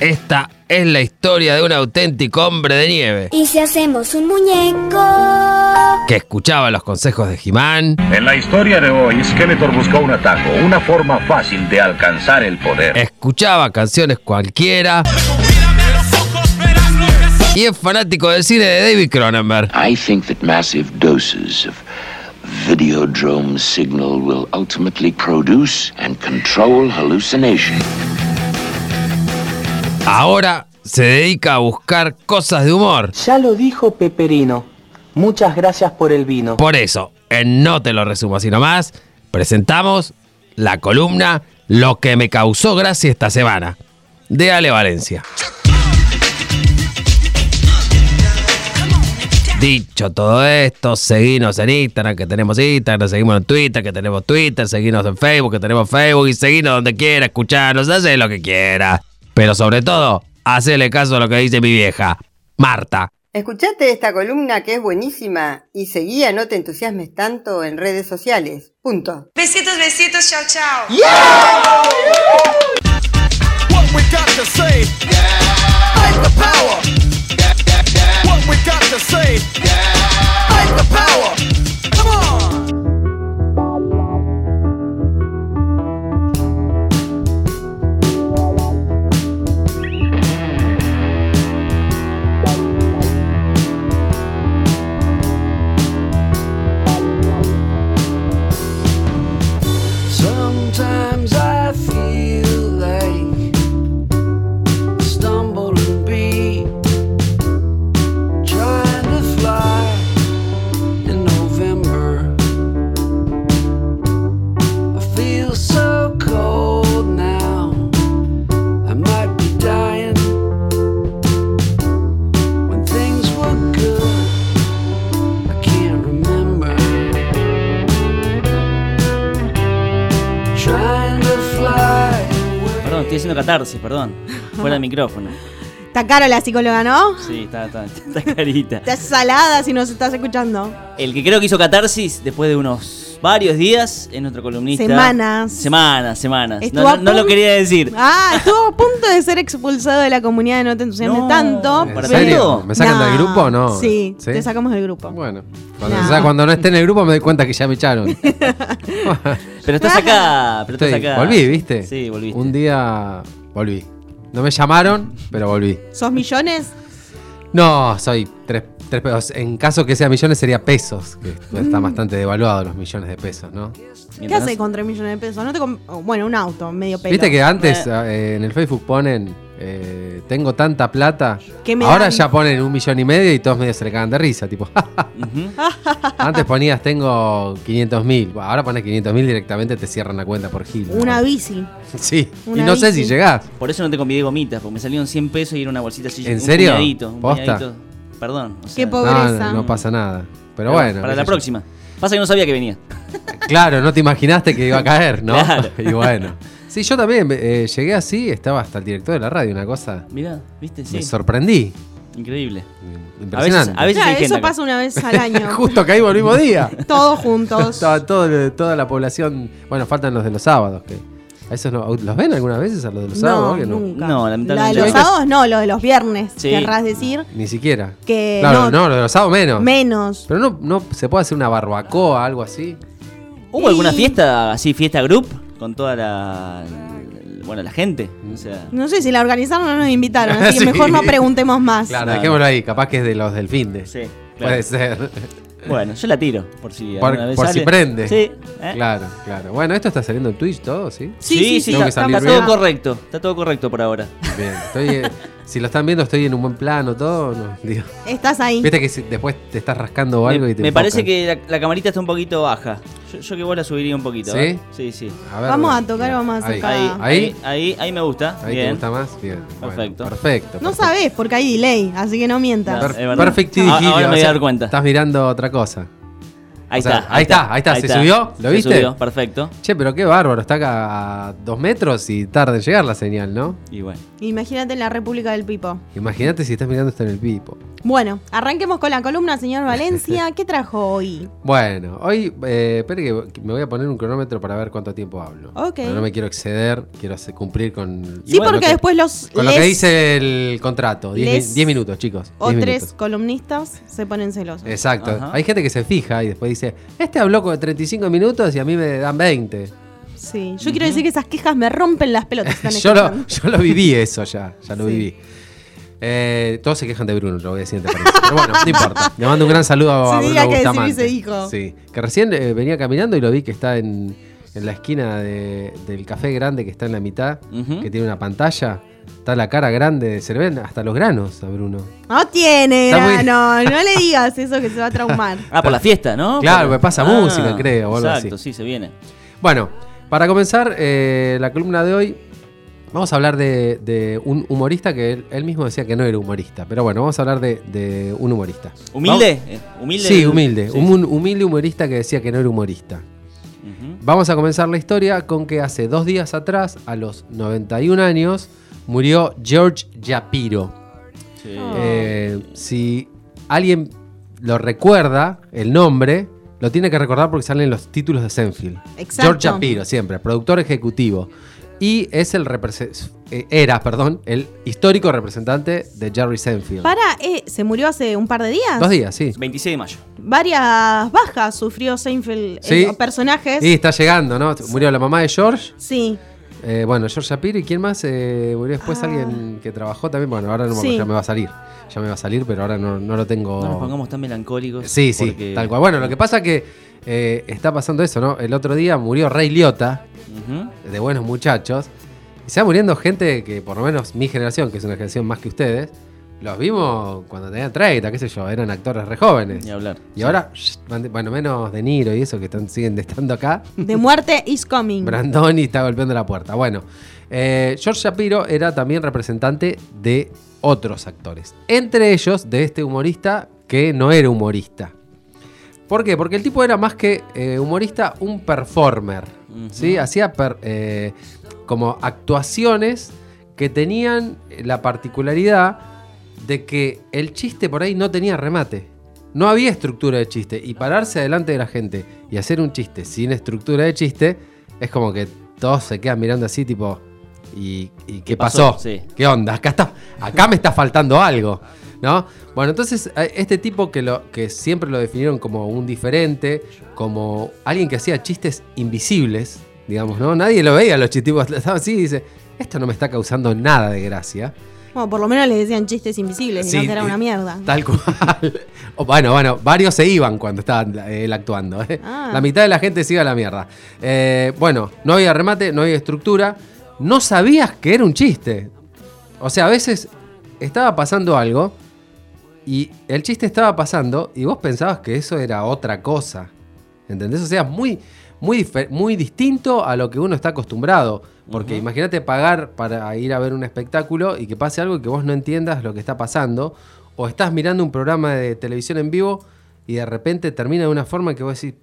Esta es la historia de un auténtico hombre de nieve ¿Y si hacemos un muñeco? que escuchaba los consejos de Jimán, En la historia de hoy, Skeletor buscó un atajo, una forma fácil de alcanzar el poder. escuchaba canciones cualquiera y es fanático del cine de David Cronenberg. I think that massive doses of Videodrome signal will ultimately produce and control hallucination. Ahora se dedica a buscar cosas de humor. Ya lo dijo Peperino. Muchas gracias por el vino. Por eso, en No te lo resumo así nomás, presentamos la columna Lo que me causó gracia esta semana, de Ale Valencia. Dicho todo esto, seguinos en Instagram, que tenemos Instagram, seguimos en Twitter, que tenemos Twitter, seguinos en Facebook, que tenemos Facebook, y seguinos donde quiera, escucharnos, hace lo que quiera. Pero sobre todo, hacele caso a lo que dice mi vieja, Marta. Escuchate esta columna que es buenísima y seguía No te entusiasmes tanto en redes sociales. Punto. Besitos, besitos, chao, chao. What we Sometimes I perdón. Fuera del micrófono. Está cara la psicóloga, ¿no? Sí, está, está, está carita. Está salada si nos estás escuchando. El que creo que hizo catarsis después de unos varios días es nuestro columnista. Semanas. Semanas, semanas. No, a no- no lo quería decir. Ah, estuvo a punto de ser expulsado de la comunidad de No te entusiasmes No. tanto. ¿En ¿En pero- serio? ¿Me sacan No. del grupo o no? Sí, te sacamos del grupo. Bueno, cuando, No. o sea, cuando no esté en el grupo me doy cuenta que ya me echaron. Pero estás acá. Pero estás acá. volví, ¿viste? Sí, volviste. Un día volví. No me llamaron, pero volví. ¿Sos millones? No, soy tres, tres pesos. En caso que sea millones sería pesos, que están bastante devaluados los millones de pesos, ¿no? ¿Qué haces con 3 millones de pesos? No te bueno, un auto, medio pelo. Viste que antes eh, en el Facebook ponen, eh, tengo tanta plata. ¿Qué me Ahora dan? ya ponen un millón y medio y todos medio se le cagan de risa, tipo. Antes ponías tengo 500 mil. Ahora pones 500 mil directamente te cierran la cuenta por gil. Una bici. Sí, Una y no sé si llegás. Por eso no te convidé gomitas, porque me salieron 100 pesos y era una bolsita así. ¿En un serio? puñadito, un ¿Posta? puñadito. Perdón. o Qué sea, Pobreza. no, no pasa nada. Pero pero bueno. Para la próxima. Pasa que no sabía que venía. Claro, no te imaginaste que iba a caer, ¿no? Claro. y bueno. Sí, yo también eh, llegué así, estaba hasta el director de la radio, una cosa. Mirá, ¿viste? Sí. Me sorprendí. Increíble. A veces, Impresionante. a veces Claro, hay gente eso acá. pasa una vez al año. Justo caímos el mismo día. Todos juntos. Estaba todo- toda la población. Bueno, faltan los de los sábados. Que, ¿a esos no- ¿Los ven alguna vez a los de los No, sábados? Que nunca. No, La de lamentablemente los no. sábados no, lo de los viernes, Sí. querrás decir. Ni siquiera. Que claro, no- no, lo de los sábados menos. Menos. Pero no, no se puede hacer una barbacoa, algo así. ¿Hubo alguna Y- fiesta así, fiesta group? Con toda la. Bueno, la gente. O sea. No sé si la organizaron o no nos invitaron, así que Sí. mejor no preguntemos más. Claro, Claro. dejémoslo ahí. Capaz que es de los del fin de. Sí, claro. Puede ser. Bueno, yo la tiro, por si Por, alguna vez por sale. si prende. Sí. ¿eh? Claro, claro. Bueno, esto está saliendo en Twitch todo, ¿sí? Sí, sí, sí, está, está todo correcto. Está todo correcto por ahora. Bien. Estoy, eh, si lo están viendo, estoy en un buen plano, todo. no, digo. Estás ahí. Viste que si- después te estás rascando o algo me y te me parece que la, la camarita está un poquito baja. Yo, yo que vos la subiría un poquito. ¿Sí? ¿eh? Sí, sí. A ver, Vamos a tocar, vamos a Ahí. sacar. Ahí, Ah. Ahí. ahí, ahí, ahí me gusta. Ahí Bien. te gusta más. Bien. Bueno, Perfecto. perfecto. No perfecto. sabés porque hay delay, así que no mientas. No. Per- perfecti Ah, ahora me voy a o sea, dar cuenta. Estás mirando otra cosa. Ahí O sea, está. ahí está, ahí está. ¿Se subió? ¿Lo Se viste? subió, perfecto. Che, pero qué bárbaro. Está acá a dos metros y tarda en llegar la señal, ¿no? Y bueno. Imagínate en la República del Pipo. Imagínate si estás mirando esto en el pipo. Bueno, arranquemos con la columna, señor Valencia. ¿Qué trajo hoy? Bueno, hoy, eh, espere que me voy a poner un cronómetro para ver cuánto tiempo hablo. Ok. Pero no me quiero exceder, quiero hacer- cumplir con. Sí, porque después los Con lo que dice el contrato. 10 les- mi- 10 minutos, chicos. O 10 tres minutos. columnistas se ponen celosos. Exacto. Ajá. Hay gente que se fija y después dice, este habló con 35 minutos y a mí me dan 20. Sí, yo quiero decir que esas quejas me rompen las pelotas. están yo, lo, yo lo viví eso ya, ya lo Sí. viví. Eh, todos se quejan de Bruno, lo voy a decir entre paréntesis. Pero bueno, no importa. Le mando un gran saludo a Sí, Bruno diga que sí, Bustamante. se dijo. Sí, que recién eh, venía caminando y lo vi que está en, en la esquina de- del café grande que está en la mitad, que tiene una pantalla. Está la cara grande, se le ven hasta los granos a Bruno. No tiene Está muy- grano, no le digas eso que se va a traumar. Ah, por la fiesta, ¿no? Claro, me pasa Ah, música, creo, o algo Exacto, así. sí, se viene. Bueno, para comenzar eh, la columna de hoy, vamos a hablar de, de un humorista que él, él mismo decía que no era humorista. Pero bueno, vamos a hablar de, de un humorista. ¿Humilde? Vamos- Eh, ¿Humilde? Sí, humilde. Sí. Un humilde humorista que decía que no era humorista. Vamos a comenzar la historia con que hace dos días atrás, a los 91 años, murió George Shapiro. Sí. Eh, si alguien lo recuerda, el nombre, lo tiene que recordar porque salen los títulos de Senfield. Exacto. George Shapiro, siempre, productor ejecutivo. Y es el eh, era, perdón, el histórico representante de Jerry Senfield. Para, eh, se murió hace un par de días. Dos días, sí. 26 de mayo. Varias bajas sufrió Seinfeld, eh, Sí. personajes. Y está llegando, ¿no? Murió la mamá de George. Sí. Eh, bueno, George Shapiro. ¿Y quién más? Eh, murió después Ah. alguien que trabajó también. Bueno, ahora no me Sí. ya me va a salir. Ya me va a salir, pero ahora no, no lo tengo. No nos pongamos tan melancólicos. Sí, sí, porque- tal cual. Bueno, lo que pasa es que eh, está pasando eso, ¿no? El otro día murió Rey Liotta, de Buenos Muchachos, y se va muriendo gente que, por lo menos mi generación, que es una generación más que ustedes, los vimos cuando tenían 30, qué sé yo, eran actores re jóvenes. Ni hablar. Y ahora, bueno, menos De Niro y eso que están, siguen estando acá. De muerte is coming. Brandoni está golpeando la puerta. Bueno, eh, George Shapiro era también representante de otros actores. Entre ellos de este humorista que no era humorista. ¿Por qué? Porque el tipo era más que eh, humorista, un performer. ¿sí? Hacía per- eh, como actuaciones que tenían la particularidad de que el chiste por ahí no tenía remate. No había estructura de chiste. Y pararse delante de la gente y hacer un chiste sin estructura de chiste es como que todos se quedan mirando así, tipo. ¿Y, y qué pasó? pasó? Sí. ¿Qué onda? Acá, está, acá me está faltando algo. ¿No? Bueno, entonces este tipo que, lo, que siempre lo definieron como un diferente, como alguien que hacía chistes invisibles, digamos, ¿no? Nadie lo veía, los chistes estaban así y dice, esto no me está causando nada de gracia. Bueno, por lo menos le decían chistes invisibles, y Sí, no que era eh, una mierda. Tal cual. O, bueno, bueno, varios se iban cuando estaba eh, él actuando. ¿eh? Ah. La mitad de la gente se iba a la mierda. Eh, bueno, no había remate, no había estructura. No sabías que era un chiste. O sea, a veces estaba pasando algo y el chiste estaba pasando y vos pensabas que eso era otra cosa. ¿Entendés? O sea, muy, muy, muy distinto a lo que uno está acostumbrado. Porque imagínate pagar para ir a ver un espectáculo y que pase algo y que vos no entiendas lo que está pasando. O estás mirando un programa de televisión en vivo y de repente termina de una forma que vos decís,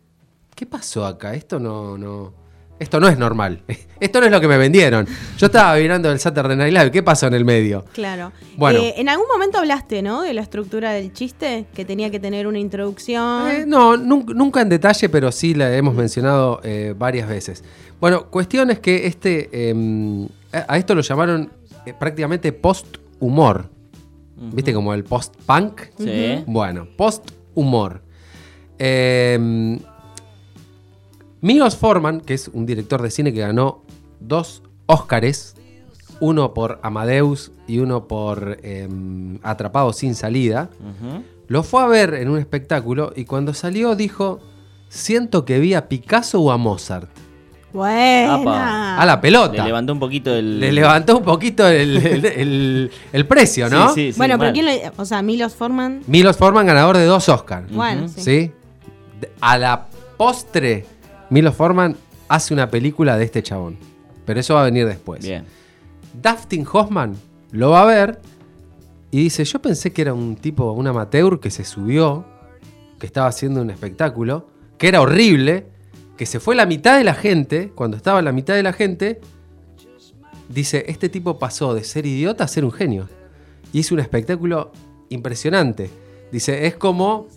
¿qué pasó acá? Esto no, no. Esto no es normal. Esto no es lo que me vendieron. Yo estaba mirando el Saturday Night Live. ¿Qué pasó en el medio? Claro. Bueno. Eh, en algún momento hablaste, ¿no? De la estructura del chiste, que tenía que tener una introducción. Eh, no, nun- nunca en detalle, pero sí la hemos mencionado eh, varias veces. Bueno, cuestión es que este, eh, a a esto lo llamaron eh, prácticamente post-humor. ¿Viste? Como el post-punk. Sí. Bueno, post-humor. Eh, Milos Forman, que es un director de cine que ganó dos Óscares, uno por Amadeus y uno por eh, Atrapado sin salida, lo fue a ver en un espectáculo y cuando salió dijo, siento que vi a Picasso o a Mozart. Buena. A la pelota. Le levantó un poquito el. Le levantó un poquito el, el- el- el precio, ¿no? Sí, sí, sí, bueno, pero. ¿quién lo, O sea, Milos Forman. Milos Forman, ganador de dos Oscars. Bueno, sí. A la postre, Milos Forman hace una película de este chabón. Pero eso va a venir después. Bien. Dustin Hoffman lo va a ver y dice, yo pensé que era un tipo, un amateur que se subió, que estaba haciendo un espectáculo, que era horrible, que se fue la mitad de la gente, cuando estaba la mitad de la gente, dice, este tipo pasó de ser idiota a ser un genio. Y hizo un espectáculo impresionante. Dice, es como,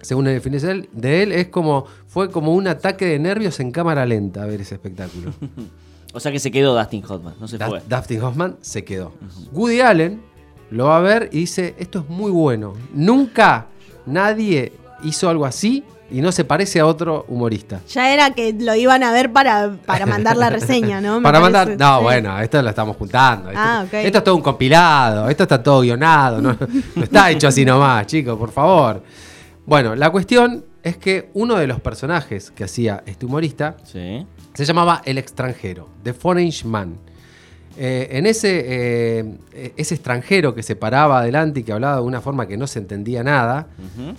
según la definición de él, es como, fue como un ataque de nervios en cámara lenta ver ese espectáculo. O sea que se quedó Dustin Hoffman, no se Da- fue. Dustin Hoffman se quedó. Woody Allen lo va a ver y dice, esto es muy bueno. Nunca nadie hizo algo así y no se parece a otro humorista. Ya era que lo iban a ver para, para mandar la reseña, ¿no? Me Para mandar. parece. No, Sí. bueno, esto lo estamos juntando. Esto, Ah, ok. esto es todo un compilado. Esto está todo guionado. No, no está hecho así nomás, chicos, por favor. Bueno, la cuestión es que uno de los personajes que hacía este humorista Sí. se llamaba El extranjero, The Foreign Man. Eh, en ese, eh, ese extranjero que se paraba adelante y que hablaba de una forma que no se entendía nada,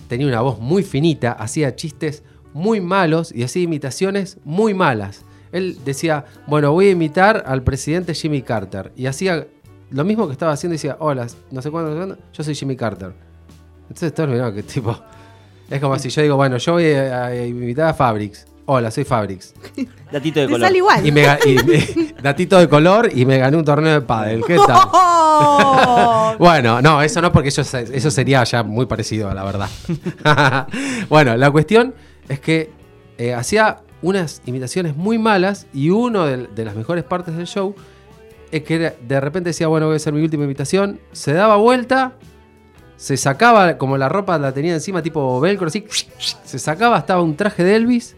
tenía una voz muy finita, hacía chistes muy malos y hacía imitaciones muy malas. Él decía, bueno, voy a imitar al presidente Jimmy Carter. Y hacía lo mismo que estaba haciendo, decía, hola, no sé cuándo, no sé cuándo, yo soy Jimmy Carter. Entonces todos miraban que tipo... Es como si yo digo, bueno, yo voy a, a imitar a Fabrics. Hola, soy Fabrics. Datito de Te color. sale igual. Y me, ga- y me- datito de color y me gané un torneo de pádel. ¿Qué tal? ¡Oh! Bueno, no, eso no, porque eso, se- eso sería ya muy parecido a la verdad. bueno, la cuestión es que eh, hacía unas imitaciones muy malas y uno de, de las mejores partes del show es que de repente decía, bueno, voy a hacer mi última imitación, se daba vuelta, se sacaba, como la ropa la tenía encima tipo velcro, así, se sacaba, estaba un traje de Elvis,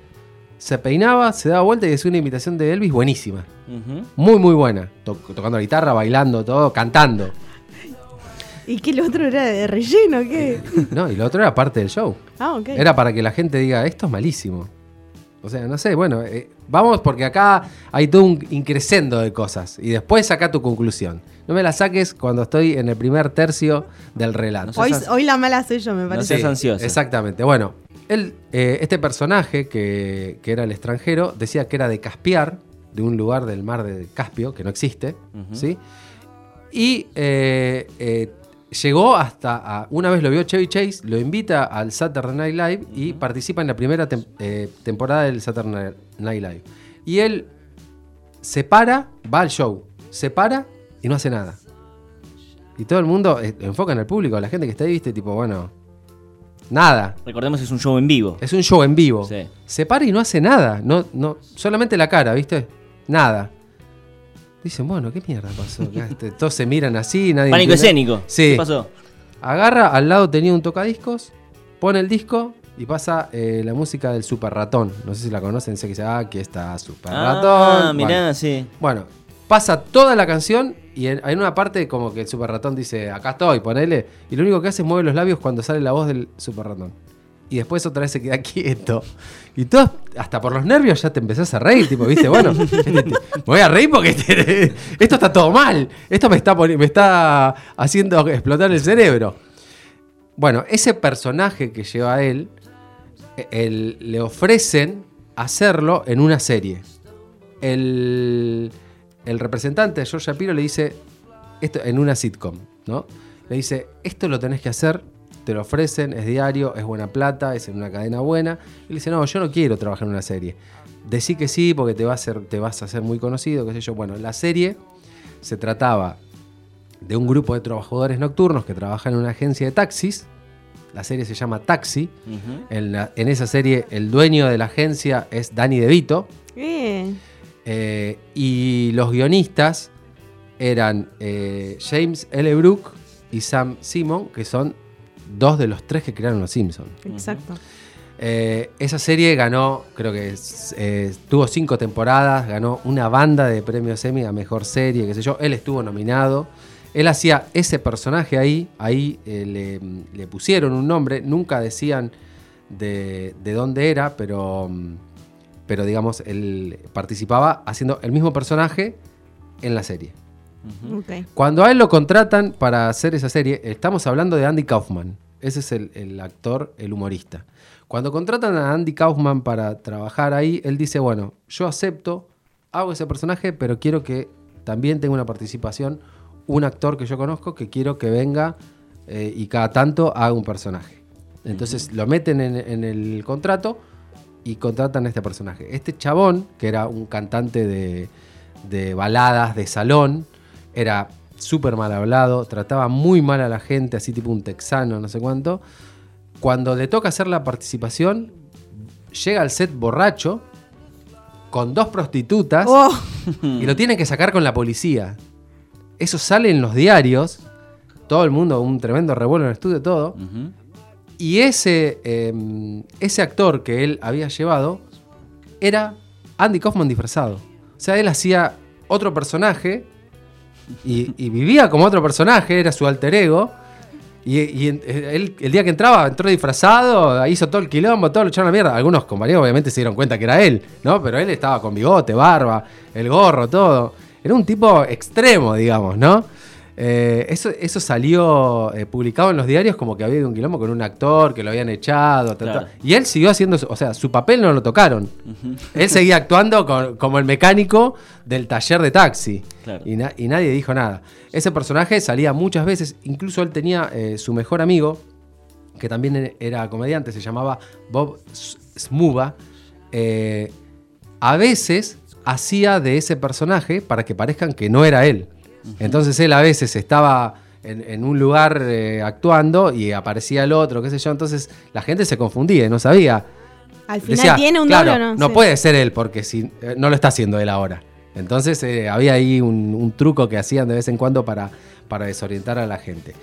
se peinaba, se daba vuelta y hacía una imitación de Elvis buenísima. Muy, muy buena. To- tocando la guitarra, bailando, todo, cantando. ¿Y que el otro era de relleno? ¿Qué? No, y lo otro era parte del show. Ah, ok. Era para que la gente diga, esto es malísimo. O sea, no sé, bueno, eh, vamos porque acá hay todo un increscendo de cosas. Y después saca tu conclusión. No me la saques cuando estoy en el primer tercio del relato. Hoy, hoy la mala soy yo, me No parece. seas Sí, ansiosa. Exactamente. Bueno, él, eh, este personaje que, que era el extranjero decía que era de Caspiar, de un lugar del mar de Caspio, que no existe. ¿sí? Y eh, eh, llegó hasta, a- una vez lo vio Chevy Chase, lo invita al Saturday Night Live y participa en la primera tem- eh, temporada del Saturday Night Live. Y él se para, va al show, se para y no hace nada. Y todo el mundo eh, enfoca en el público, la gente que está ahí, viste, tipo, bueno, nada. Recordemos que es un show en vivo. Es un show en vivo. Sí. Se para y no hace nada. No, no, solamente la cara, ¿viste? Nada. Dicen, bueno, ¿qué mierda pasó? Este, Todos se miran así, nadie. Pánico entiende. escénico. Sí. ¿Qué pasó? Agarra, al lado tenía un tocadiscos, pone el disco y pasa eh, la música del Super Ratón. No sé si la conocen, sé que dice, ah, aquí está Super Ah, Ratón. mirá, Bueno. sí. Bueno, pasa toda la canción y en, en una parte como que el Super Ratón dice, acá estoy, ponele. Y lo único que hace es mover los labios cuando sale la voz del Super Ratón. Y después otra vez se queda quieto. Y todos, hasta por los nervios ya te empezás a reír, tipo, viste, bueno, este, te- me voy a reír porque este- esto está todo mal. Esto me está, me está haciendo explotar el cerebro. Bueno, ese personaje que lleva él, eh, él- le ofrecen hacerlo en una serie. El, el representante de George Shapiro le dice, esto en una sitcom, ¿no? Le dice, esto lo tenés que hacer, te lo ofrecen, es diario, es buena plata, es en una cadena buena. Y le dice, no, yo no quiero trabajar en una serie. Decí que sí, porque te, va a hacer, te vas a hacer muy conocido, qué sé yo. Bueno, la serie se trataba de un grupo de trabajadores nocturnos que trabajan en una agencia de taxis. La serie se llama Taxi. Ujú. En, la- en esa serie, el dueño de la agencia es Danny DeVito. Eh, Eh, y los guionistas eran eh, James L. Brook y Sam Simon, que son dos de los tres que crearon Los Simpsons. exacto. Eh, esa serie ganó, creo que tuvo cinco temporadas, ganó una banda de premios Emmy a mejor serie, qué sé yo. Él estuvo nominado. Él hacía ese personaje ahí, ahí le, le pusieron un nombre, nunca decían de, de dónde era, pero, mm, pero digamos, él participaba haciendo el mismo personaje en la serie. Ok. Cuando a él lo contratan para hacer esa serie, estamos hablando de Andy Kaufman. Ese es el, el actor, el humorista. Cuando contratan a Andy Kaufman para trabajar ahí, él dice, bueno, yo acepto, hago ese personaje, pero quiero que también tenga una participación un actor que yo conozco que quiero que venga eh, y cada tanto haga un personaje. Entonces lo meten en, en el contrato y contratan a este personaje. Este chabón, que era un cantante de, de baladas de salón, era súper mal hablado, trataba muy mal a la gente, así tipo un texano, no sé cuánto. Cuando le toca hacer la participación, llega al set borracho con dos prostitutas Oh. y lo tienen que sacar con la policía. Eso sale en los diarios, todo el mundo, un tremendo revuelo en el estudio, todo. Y ese, eh, ese actor que él había llevado era Andy Kaufman disfrazado. O sea, él hacía otro personaje y, vivía como otro personaje, era su alter ego. Y, él, el día que entraba, entró disfrazado, hizo todo el quilombo, todo lo echaron a la mierda. Algunos compañeros obviamente se dieron cuenta que era él, ¿no? Pero él estaba con bigote, barba, el gorro, todo. Era un tipo extremo, digamos, ¿no? Eh, eso, eso salió eh, publicado en los diarios como que había habido un quilombo con un actor que lo habían echado. tal, Claro. tal. Y él siguió haciendo, o sea, su papel no lo tocaron. Él seguía actuando con- como el mecánico del taller de taxi. Claro. Y, na- y nadie dijo nada. Ese personaje salía muchas veces, incluso él tenía eh, su mejor amigo, que también e- era comediante, se llamaba Bob Smuba. a veces hacía de ese personaje para que parezcan que no era él. Entonces él a veces estaba en, en un lugar eh, actuando y aparecía el otro, qué sé yo. Entonces la gente se confundía y no sabía. Al final Decía, tiene un claro, doble o no. No Sí. puede ser él porque si, eh, no lo está haciendo él ahora. Entonces eh, había ahí un, un truco que hacían de vez en cuando para, para desorientar a la gente.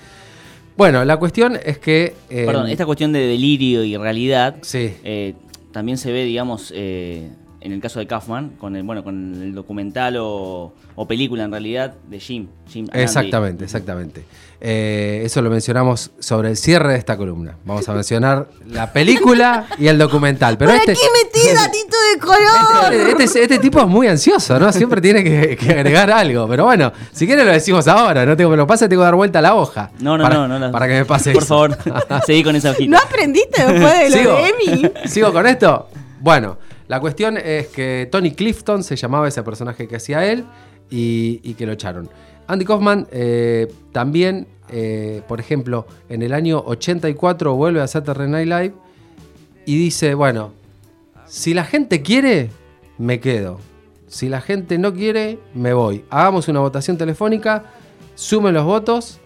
Bueno, la cuestión es que... eh, Perdón, esta cuestión de delirio y realidad Sí. eh, también se ve, digamos, eh, en el caso de Kaufman, con el, bueno, con el documental o, o película en realidad de Jim. Jim. Exactamente, exactamente. Eh, eso lo mencionamos sobre el cierre de esta columna. Vamos a mencionar la película y el documental. Pero ¿Por este, aquí metí gatito de color? este, este- este tipo es muy ansioso, ¿no? Siempre tiene que, que agregar algo. Pero bueno, si quieres lo decimos ahora. No tengo que lo pase, tengo que dar vuelta a la hoja. No, no, para, no, no. Para que me pase Por eso. favor, seguí con esa hojita. ¿No aprendiste después de lo ¿Sigo? de Emi? ¿Sigo con esto? Bueno, la cuestión es que Tony Clifton se llamaba ese personaje que hacía él y, que lo echaron. Andy Kaufman eh, también, eh, por ejemplo, en el año 84 vuelve a Saturday Night Live y dice, bueno, si la gente quiere, me quedo. Si la gente no quiere, me voy. Hagamos una votación telefónica, sumen los votos.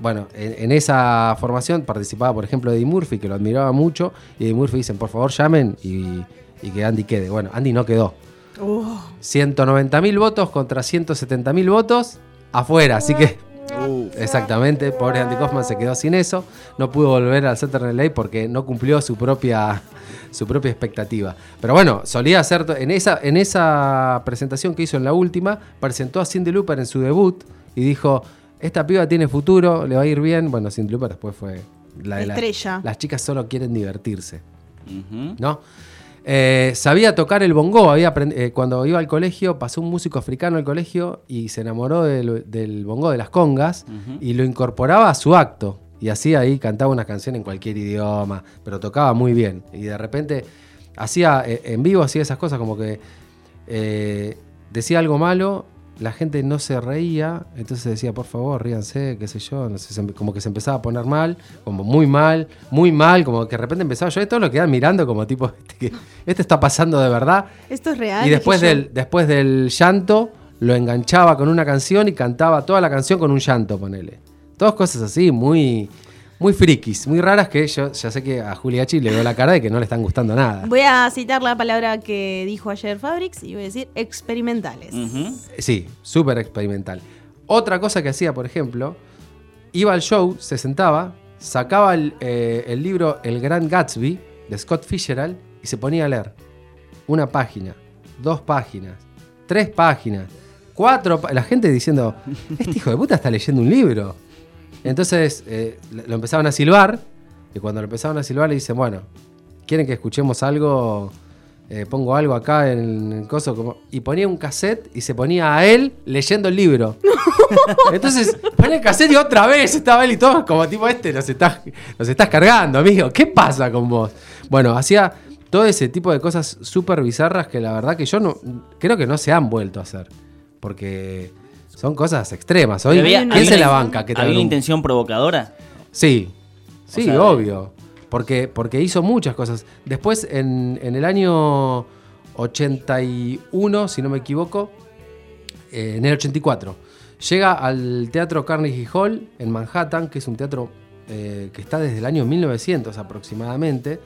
Bueno, en, en esa formación participaba, por ejemplo, Eddie Murphy, que lo admiraba mucho. Y Eddie Murphy dicen, por favor, llamen y, y que Andy quede. Bueno, Andy no quedó. Uh, 190.000 votos contra 170.000 votos afuera. Así que, exactamente, pobre Andy Kaufman se quedó sin eso. No pudo volver al Night Live porque no cumplió su propia, su propia expectativa. Pero bueno, solía hacer. En esa, en esa presentación que hizo en la última, presentó a Cindy Looper en su debut y dijo: Esta piba tiene futuro, le va a ir bien. Bueno, Cindy Looper después fue la de la- Estrella. las chicas solo quieren divertirse. ¿no? Eh, sabía tocar el bongo, había eh, cuando iba al colegio pasó un músico africano al colegio y se enamoró del, del bongo de las congas y lo incorporaba a su acto. Y así ahí cantaba una canción en cualquier idioma, pero tocaba muy bien. Y de repente hacía, eh, en vivo hacía esas cosas como que decía algo malo, la gente no se reía, entonces decía, por favor, ríanse, qué sé yo, no sé, como que se empezaba a poner mal, como muy mal, muy mal, como que de repente empezaba yo, todos lo quedaban mirando como tipo, este, que- este está pasando de verdad. Esto es real. Y después yo. del, después del llanto, lo enganchaba con una canción y cantaba toda la canción con un llanto, ponele. Todas cosas así, muy, muy frikis, muy raras que yo ya sé que a Juliachi le veo la cara de que no le están gustando nada. Voy a citar la palabra que dijo ayer Fabrics y voy a decir experimentales. Sí, súper experimental. Otra cosa que hacía, por ejemplo, iba al show, se sentaba, sacaba el, eh, el libro El Gran Gatsby de Scott Fitzgerald y se ponía a leer. Una página, dos páginas, tres páginas, cuatro. La gente diciendo, este hijo de puta está leyendo un libro. Entonces eh, lo empezaban a silbar y cuando lo empezaban a silbar le dicen, bueno, ¿quieren que escuchemos algo? Eh, pongo algo acá en el coso como- y ponía un cassette y se ponía a él leyendo el libro. Entonces ponía el cassette y otra vez estaba él y todo como tipo este nos estás, nos estás cargando, amigo. ¿Qué pasa con vos? Bueno, hacía todo ese tipo de cosas súper bizarras que la verdad que yo no creo que no se han vuelto a hacer. Porque son cosas extremas. Hoy, había- ¿quién se la banca? que ¿Había una intención provocadora? Sí, sí, sea, obvio. Porque, porque hizo muchas cosas. Después, en, en el año 81, si no me equivoco, eh, en el 84, llega al Teatro Carnegie Hall en Manhattan, que es un teatro eh, que está desde el año 1900 aproximadamente,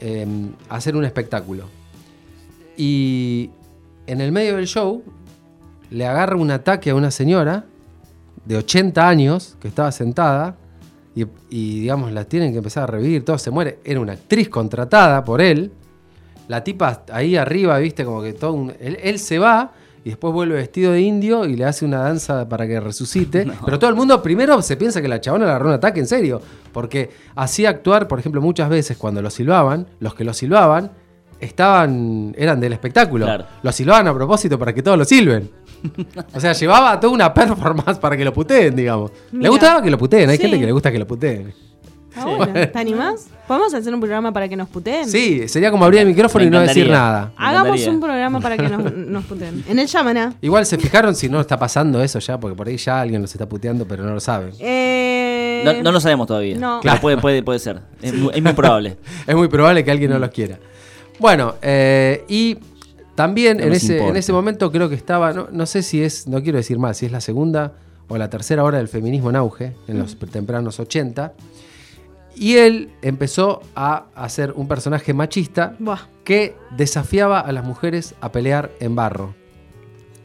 eh, a hacer un espectáculo. Y en el medio del show le agarra un ataque a una señora de 80 años que estaba sentada y, y, digamos la tienen que empezar a revivir, todo se muere. Era una actriz contratada por él. La tipa ahí arriba, viste, como que todo un- él, él se va y después vuelve vestido de indio y le hace una danza para que resucite. Pero todo el mundo primero se piensa que la chabona le agarró un ataque en serio. Porque hacía actuar, por ejemplo, muchas veces cuando lo silbaban, los que lo silbaban estaban, eran del espectáculo. Claro. Lo silbaban a propósito para que todos lo silben. O sea, llevaba toda una performance para que lo puteen, digamos. Le Mira. gustaba que lo puteen, hay Sí. gente que le gusta que lo puteen. Ah, bueno, ¿Te animás? ¿Podemos hacer un programa para que nos puteen? Sí, sería como abrir el micrófono y no decir nada. Hagamos un programa para que nos, nos puteen. En el Yamaná. Igual se fijaron si no está pasando eso ya, porque por ahí ya alguien los está puteando, pero no lo saben. Eh, No, no lo sabemos todavía. No. Pero puede, puede, puede ser. Es muy, es muy probable. Es muy probable que alguien no los quiera. Bueno, eh, y también No en ese, en ese momento creo que estaba, no, no sé si es, no quiero decir más, si es la segunda o la tercera hora del feminismo en auge, en los tempranos 80. Y él empezó a hacer un personaje machista Buah. que desafiaba a las mujeres a pelear en barro.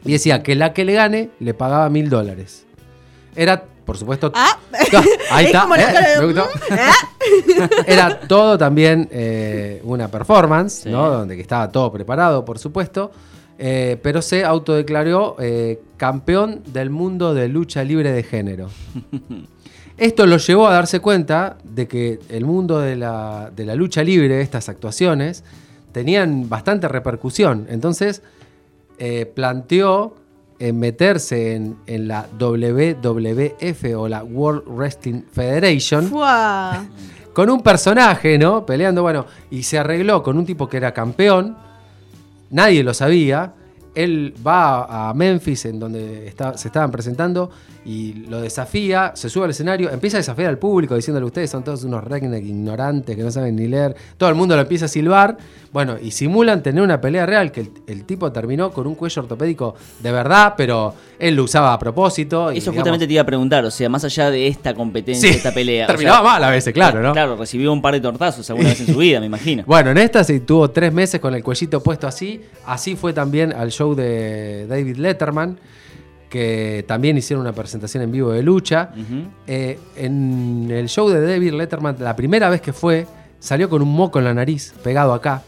Y decía que la que le gane le pagaba mil dólares. Era, por supuesto. Ah. Ahí Es está. ¿eh? de- gustó. Era todo también eh, una performance, Sí. ¿no? Donde que estaba todo preparado, por supuesto. eh, pero se autodeclaró eh, campeón del mundo de lucha libre de género. Esto lo llevó a darse cuenta de que el mundo de la, de la lucha libre, estas actuaciones, tenían bastante repercusión. Entonces, eh, planteó eh, meterse en, en la WWF o la World Wrestling Federation Fuá. con un personaje, ¿no? Peleando, bueno, y se arregló con un tipo que era campeón, nadie lo sabía. Él va a Memphis, en donde está- se estaban presentando, y lo desafía, se sube al escenario, empieza a desafiar al público diciéndole, ustedes son todos unos redneck ignorantes que no saben ni leer. Todo el mundo lo empieza a silbar. Bueno, y simulan tener una pelea real, que el, el tipo terminó con un cuello ortopédico de verdad, pero él lo usaba a propósito. y, Eso digamos, justamente te iba a preguntar, o sea, más allá de esta competencia, Sí, esta pelea. o terminaba sea, mal a veces, claro, ¿no? Claro, recibió un par de tortazos alguna vez en su vida, me imagino. Bueno, en esta sí tuvo tres meses con el cuellito puesto así. Así fue también al show de David Letterman, que también hicieron una presentación en vivo de lucha. Eh, en el show de David Letterman, la primera vez que fue, salió con un moco en la nariz, pegado acá.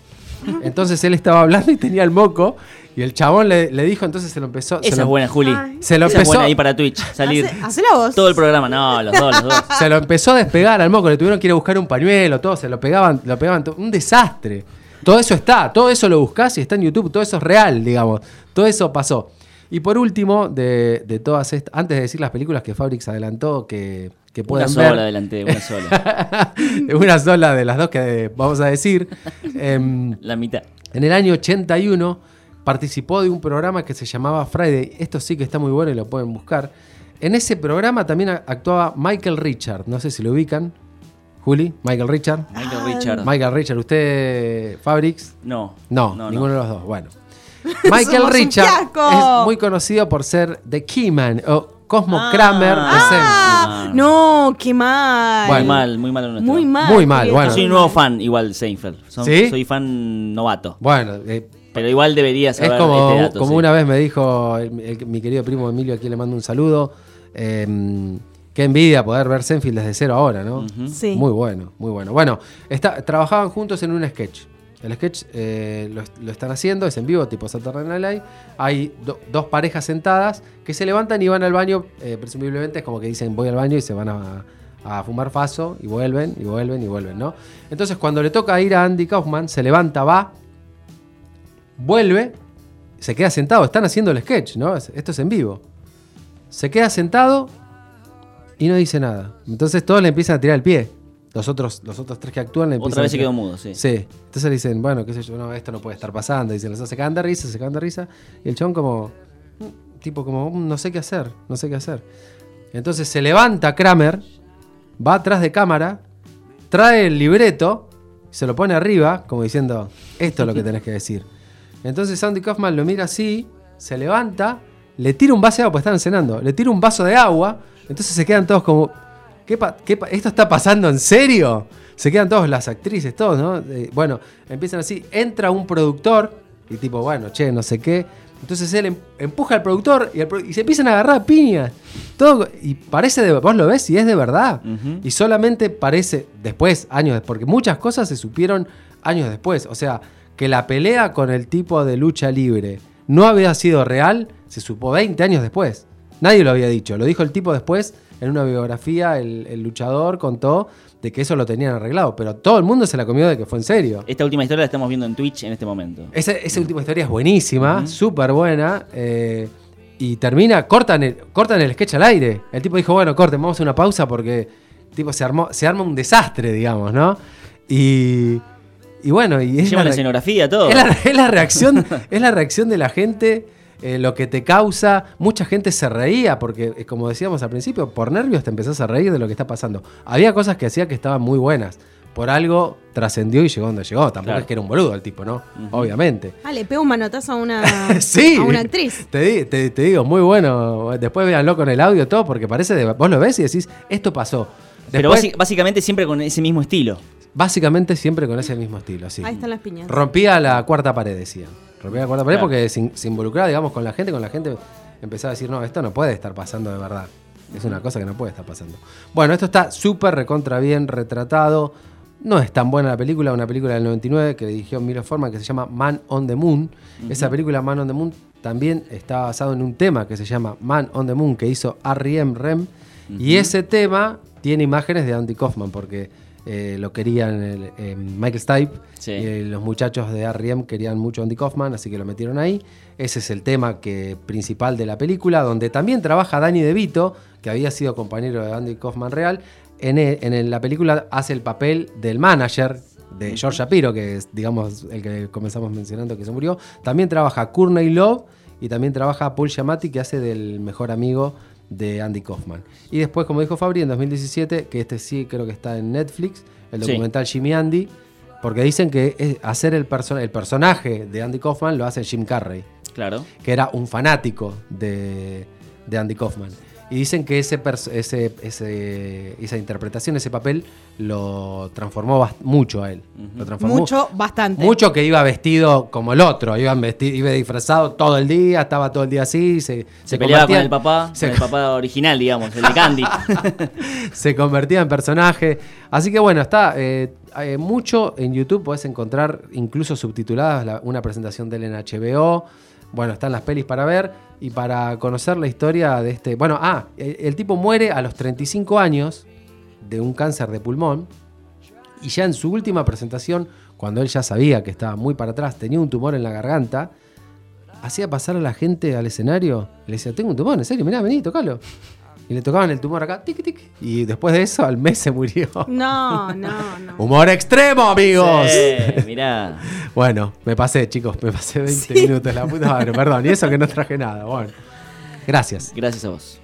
Entonces él estaba hablando y tenía el moco. Y el chabón le, le dijo, entonces se lo empezó. se Esa lo- es buena, Juli. Ay. Se lo Esa es empezó, buena ahí para Twitch, salir Hace, voz. todo el programa. No, los dos, los dos. se lo empezó a despegar al moco, le tuvieron que ir a buscar un pañuelo, todo, se lo pegaban, lo pegaban, todo, un desastre. Todo eso está, todo eso lo buscás y está en YouTube, todo eso es real, digamos. Todo eso pasó. Y por último, de, de todas estas, antes de decir las películas que Fabrics adelantó que, que Una puedan sola ver. adelante, una sola. una sola de las dos que vamos a decir. Em, La mitad. en el año 81 participó de un programa que se llamaba Friday. Esto sí que está muy bueno y lo pueden buscar. En ese programa también actuaba Michael Richard. No sé si lo ubican. Juli, Michael Richard. Michael Richard. Michael Richard, ¿usted, Fabrics? No. No, no, ninguno no. de los dos. Bueno. Michael Richard es muy conocido por ser The Keyman o Cosmo Ah. Kramer de Ah, no, qué mal. Bueno. Muy mal, muy mal. nuestro. Muy mal. Muy mal, bueno. Yo soy un nuevo fan igual de Seinfeld. Son- ¿Sí? Soy fan novato. Bueno, eh, Pero igual debería Es saber como, este dato. como sí. una vez me dijo el- el- mi querido primo Emilio, a quien le mando un saludo. eh, qué envidia poder ver Senfield desde cero ahora, ¿no? Sí. Muy bueno, muy bueno. Bueno, está, trabajaban juntos en un sketch. El sketch eh, lo, están haciendo, es en vivo, tipo Saturday Night Live. Hay do- dos parejas sentadas que se levantan y van al baño. eh, presumiblemente es como que dicen voy al baño y se van a, a fumar faso y vuelven y vuelven y vuelven, ¿no? Entonces cuando le toca ir a Andy Kaufman, se levanta, va, vuelve, se queda sentado. Están haciendo el sketch, ¿no? Es- Esto es en vivo. Se queda sentado y no dice nada. Entonces todos le empiezan a tirar el pie. Los otros, los otros tres que actúan le Otra vez se quedó mudo, sí. Sí. Entonces le dicen, bueno, qué sé yo, no, esto no puede estar pasando. Dicen, los se cagan de risa, se cagan de risa. Y el chabón como, tipo como, "Mm, no sé qué hacer, no sé qué hacer. Entonces se levanta Kramer, va atrás de cámara trae el libreto, se lo pone arriba, como diciendo, esto es lo que tenés que decir. Entonces Andy Kaufman lo mira así, se levanta, le tira un vaso de agua, porque estaban cenando, le tira un vaso de agua, entonces se quedan todos como, ¿qué, pa- qué pa- ¿esto está pasando en serio? Se quedan todos las actrices, todos, ¿no? Eh, bueno, empiezan así, entra un productor y tipo, bueno, che, no sé qué. Entonces él em- empuja al productor y, el pro- y se empiezan a agarrar piñas. Todo, y parece de vos lo ves y es de verdad. Y solamente parece después, años después, porque muchas cosas se supieron años después. O sea, que la pelea con el tipo de lucha libre no había sido real, se supo 20 años después. Nadie lo había dicho. Lo dijo el tipo después en una biografía. El, el luchador contó de que eso lo tenían arreglado. Pero todo el mundo se la comió de que fue en serio. Esta última historia la estamos viendo en Twitch en este momento. Esa, esa última historia es buenísima, súper buena. eh, y termina, cortan el, cortan el sketch al aire. El tipo dijo, bueno, corten, vamos a una pausa porque tipo, se, armó, se arma un desastre, digamos, ¿no? Y, y bueno, y es la re- escenografía, todo. es la, es la reacción, es la reacción de la gente, eh, lo que te causa. Mucha gente se reía, porque eh, como decíamos al principio, por nervios te empezás a reír de lo que está pasando. Había cosas que hacía que estaban muy buenas. Por algo trascendió y llegó donde llegó. Tampoco Claro. es que era un boludo el tipo, ¿no? Obviamente. Ah, le pega un manotazo a una, Sí. a una actriz. Te, te- te digo, muy bueno. Después véanlo con el audio todo, porque parece de. Vos lo ves y decís, esto pasó. Pero Después, básicamente siempre con ese mismo estilo. básicamente siempre con ese mismo estilo, sí. Ahí están las piñas. Rompía la cuarta pared, decían. La cuarta pared Claro. porque se, se involucraba, digamos, con la gente, con la gente empezaba a decir, no, esto no puede estar pasando de verdad. Es una cosa que no puede estar pasando. Bueno, esto está súper recontra bien retratado. No es tan buena la película, una película del 99 que dirigió Milo Forman que se llama Man on the Moon. Esa película Man on the Moon también está basado en un tema que se llama Man on the Moon que hizo R.E.M. Rem. Y ese tema tiene imágenes de Andy Kaufman porque eh, lo querían el- eh, Michael Stipe Sí. y eh, los muchachos de R.E.M. querían mucho a Andy Kaufman, así que lo metieron ahí. Ese es el tema que, principal de la película, donde también trabaja Danny DeVito, que había sido compañero de Andy Kaufman real. En, e- en la película hace el papel del manager de George Shapiro, que es, digamos, el que comenzamos mencionando que se murió. También trabaja Courtney Love y también trabaja Paul Giamatti, que hace del mejor amigo de Andy Kaufman. Y después, como dijo Fabri, en 2017, que este sí creo que está en Netflix, el Sí. documental Jimmy Andy, porque dicen que es- hacer el, perso- el personaje de Andy Kaufman lo hace Jim Carrey, Claro. que era un fanático de, de Andy Kaufman. Y dicen que ese, ese, ese- esa interpretación, ese papel, lo transformó mucho a él. Lo transformó Mucho, bastante. mucho que iba vestido como el otro, iba, vestido, iba disfrazado todo el día, estaba todo el día así, se, Se, peleaba con convertía- el papá, se- con el papá original, digamos, el de Candy. se convertía en personaje. Así que bueno, está eh, eh, mucho en YouTube, podés encontrar incluso subtituladas la- una presentación de él en HBO. Bueno, están las pelis para ver y para conocer la historia de este... Bueno, ah, el, tipo muere a los 35 años de un cáncer de pulmón y ya en su última presentación, cuando él ya sabía que estaba muy para atrás, tenía un tumor en la garganta, hacía pasar a la gente al escenario, le decía, tengo un tumor, en serio, mirá, vení, tocalo. Y le tocaban el tumor acá, tic, tic. Y después de eso, al mes se murió. No, no, no. Humor extremo, amigos. Sí, mirá. bueno, me pasé, chicos, me pasé 20 minutos, la puta madre, perdón. Y eso que no traje nada, bueno. Gracias. Gracias a vos.